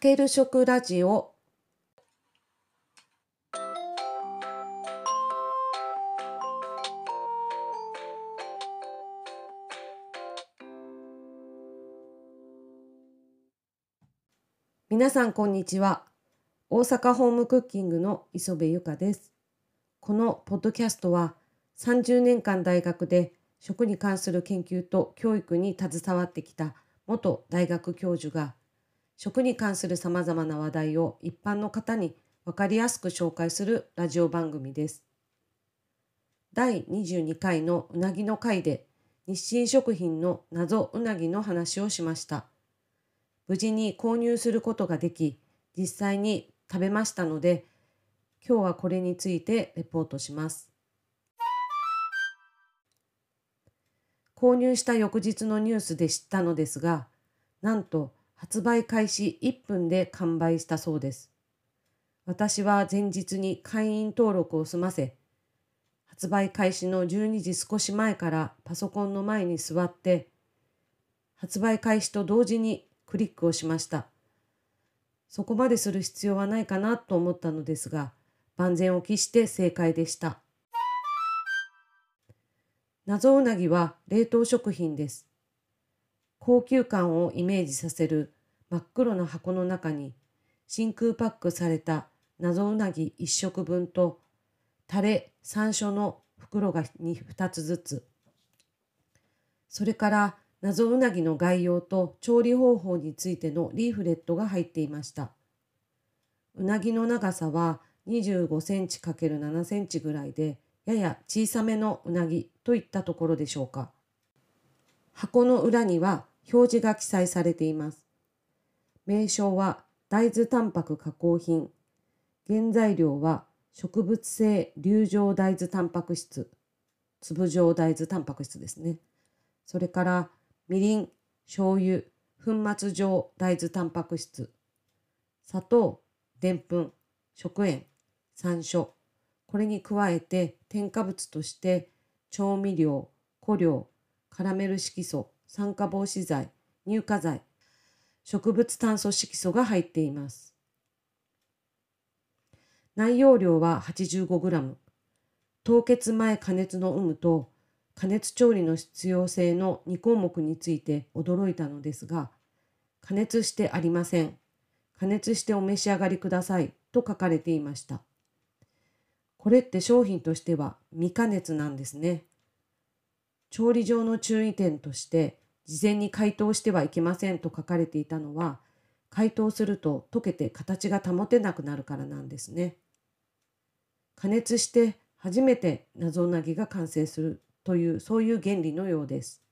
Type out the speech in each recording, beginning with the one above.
ける食ラジオ。皆さんこんにちは。大阪ホームクッキングの磯部由香です。このポッドキャストは30年間大学で食に関する研究と教育に携わってきた元大学教授が食に関するさまざまな話題を一般の方に分かりやすく紹介するラジオ番組です。第22回のうなぎの回で日清食品の謎うなぎの話をしました。無事に購入することができ、実際に食べましたので、今日はこれについてレポートします。購入した翌日のニュースで知ったのですが、なんと発売開始1分で完売したそうです。私は前日に会員登録を済ませ、発売開始の12時少し前からパソコンの前に座って、発売開始と同時にクリックをしました。そこまでする必要はないかなと思ったのですが、万全を期して正解でした。謎うなぎは冷凍食品です。高級感をイメージさせる真っ黒な箱の中に真空パックされた謎うなぎ1食分とタレ山椒の袋が 2, 2つずつ。それから謎うなぎの概要と調理方法についてのリーフレットが入っていました。うなぎの長さは25センチ ×7 センチぐらいでやや小さめのうなぎといったところでしょうか。箱の裏には表示が記載されています。名称は大豆タンパク加工品。原材料は植物性流状大豆タンパク質。粒状大豆タンパク質ですね。それからみりん、醤油、粉末状大豆タンパク質。砂糖、でんぷん、食塩、山椒。これに加えて添加物として調味料、香料、カラメル色素、酸化防止剤、乳化剤、植物炭素色素が入っています。内容量は 85g。凍結前加熱の有無と加熱調理の必要性の2項目について驚いたのですが、加熱してありません。加熱してお召し上がりくださいと書かれていました。これって商品としては未加熱なんですね。調理上の注意点として事前に解凍してはいけませんと書かれていたのは解凍すると溶けて形が保てなくなるからなんですね。加熱して初めて謎うなぎが完成するというそういう原理のようです。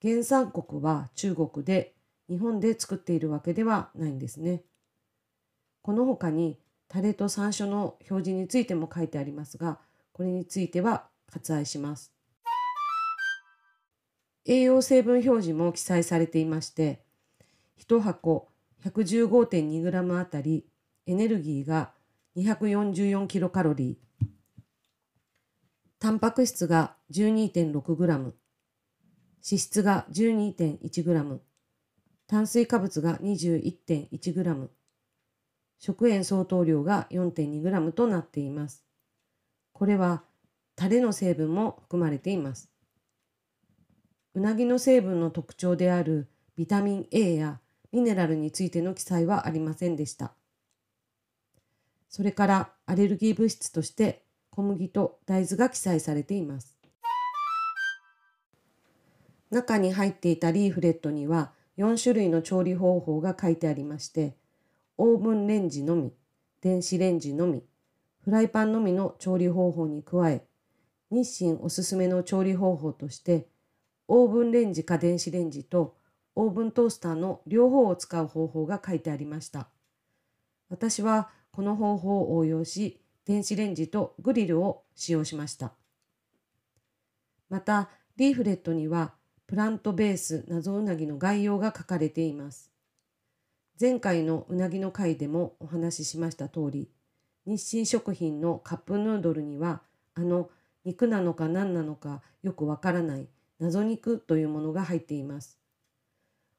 原産国は中国で日本で作っているわけではないんですね。この他にタレと山椒の表示についても書いてありますがこれについては割愛します。栄養成分表示も記載されていまして、1箱 115.2g あたりエネルギーが244キロカロリー、タンパク質が 12.6g、脂質が 12.1g、炭水化物が 21.1g、食塩相当量が 4.2g となっています。これはタレの成分も含まれています。うなぎの成分の特徴であるビタミン A やミネラルについての記載はありませんでした。それからアレルギー物質として小麦と大豆が記載されています。中に入っていたリーフレットには4種類の調理方法が書いてありまして、オーブンレンジのみ、電子レンジのみ、フライパンのみの調理方法に加え、日清おすすめの調理方法としてオーブンレンジか電子レンジとオーブントースターの両方を使う方法が書いてありました。私はこの方法を応用し、電子レンジとグリルを使用しました。また、リーフレットにはプラントベース謎うなぎの概要が書かれています。前回のうなぎの回でもお話ししました通り、日清食品のカップヌードルにはあの肉なのか何なのかよくわからない謎肉というものが入っています。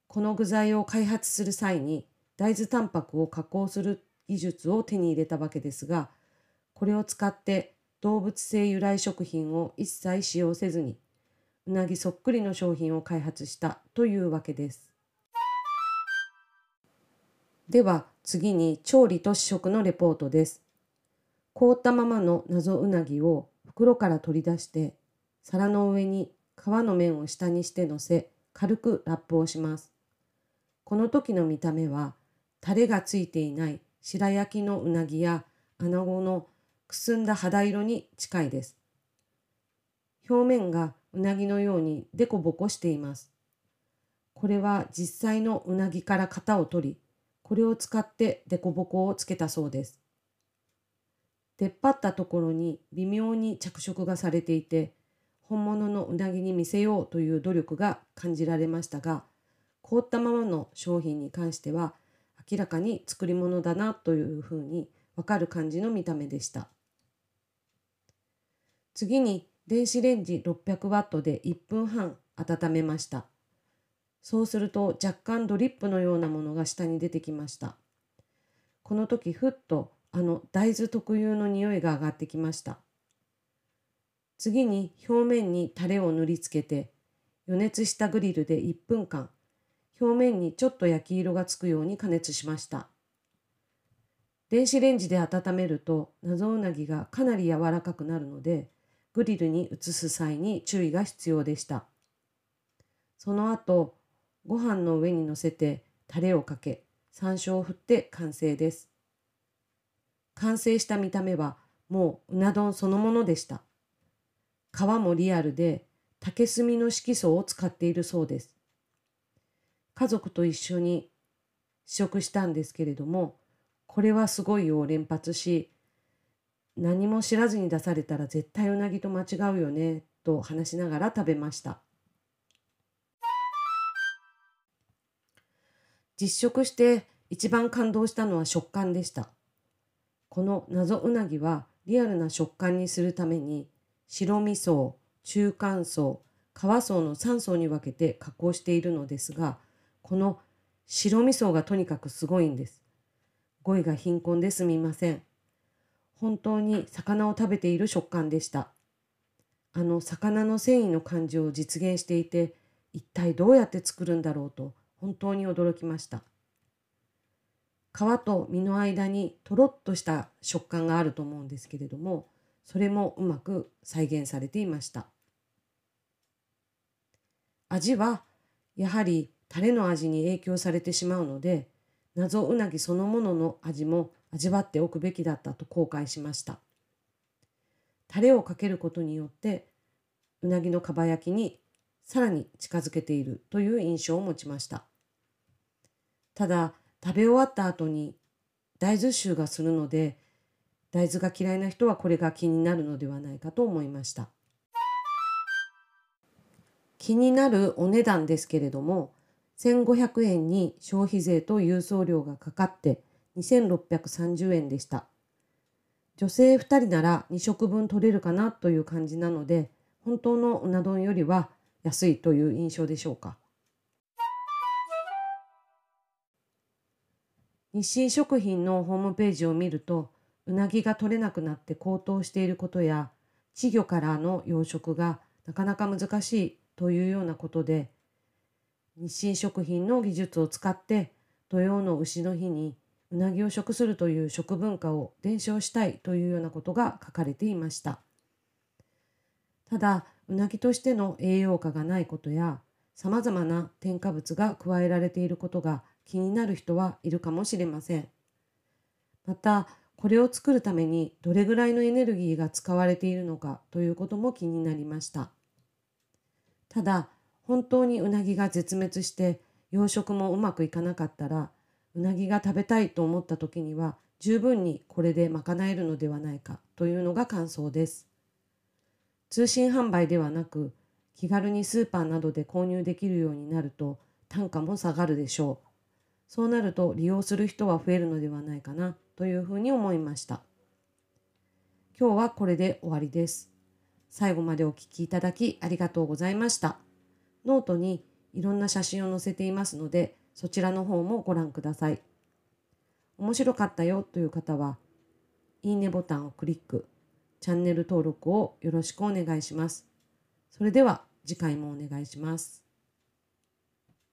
この具材を開発する際に大豆タンパクを加工する技術を手に入れたわけですがこれを使って動物性由来食品を一切使用せずにうなぎそっくりの商品を開発したというわけです。では次に調理と試食のレポートです。凍ったままの謎うなぎを袋から取り出して皿の上に皮の面を下にして乗せ軽くラップをします。この時の見た目はタレがついていない白焼きのうなぎや穴子のくすんだ肌色に近いです。表面がうなぎのようにデコボコしています。これは実際のうなぎから型を取り、これを使ってデコボコをつけたそうです。出っ張ったところに微妙に着色がされていて、本物のうなぎに見せようという努力が感じられましたが、凍ったままの商品に関しては明らかに作り物だなというふうにわかる感じの見た目でした。次に電子レンジ600ワットで1分半温めました。そうすると若干ドリップのようなものが下に出てきました。この時ふっとあの大豆特有の匂いが上がってきました。次に表面にタレを塗りつけて予熱したグリルで1分間表面にちょっと焼き色がつくように加熱しました。電子レンジで温めると謎うなぎがかなり柔らかくなるのでグリルに移す際に注意が必要でした。その後、ご飯の上に乗せてタレをかけ、山椒を振って完成です。完成した見た目はもううな丼そのものでした。皮もリアルで竹炭の色素を使っているそうです。家族と一緒に試食したんですけれども、これはすごいを連発し、何も知らずに出されたら絶対うなぎと間違うよねと話しながら食べました実食して一番感動したのは食感でしたこの謎うなぎはリアルな食感にするために白味噌中間層皮層の3層に分けて加工しているのですがこの白味噌がとにかくすごいんです語彙が貧困ですみません本当に魚を食べている食感でした。あの魚の繊維の感じを実現していて一体どうやって作るんだろうと本当に驚きました。皮と身の間にとろっとした食感があると思うんですけれどもそれもうまく再現されていました。味はやはりタレの味に影響されてしまうので謎うなぎそのものの味も味わっておくべきだったと後悔しました。タレをかけることによってうなぎのかば焼きにさらに近づけているという印象を持ちました。ただ食べ終わった後に大豆臭がするので大豆が嫌いな人はこれが気になるのではないかと思いました。気になるお値段ですけれども1500円に消費税と郵送料がかかって2630円でした。女性2人なら2食分取れるかなという感じなので、本当のうな丼よりは安いという印象でしょうか。日清食品のホームページを見ると、うなぎが取れなくなって高騰していることや、稚魚からの養殖がなかなか難しいというようなことで、日清食品の技術を使って土曜の牛の日にうなぎを食するという食文化を伝承したいというようなことが書かれていました。ただ、うなぎとしての栄養価がないことや、さまざまな添加物が加えられていることが気になる人はいるかもしれません。また、これを作るためにどれぐらいのエネルギーが使われているのかということも気になりました。ただ、本当にうなぎが絶滅して養殖もうまくいかなかったら、うなぎが食べたいと思った時には十分にこれで賄えるのではないかというのが感想です。通信販売ではなく気軽にスーパーなどで購入できるようになると単価も下がるでしょう。そうなると利用する人は増えるのではないかなというふうに思いました。今日はこれで終わりです。最後までお聴きいただきありがとうございました。ノートにいろんな写真を載せていますので、そちらの方もご覧ください。面白かったよという方は、いいねボタンをクリック、チャンネル登録をよろしくお願いします。それでは次回もお願いします。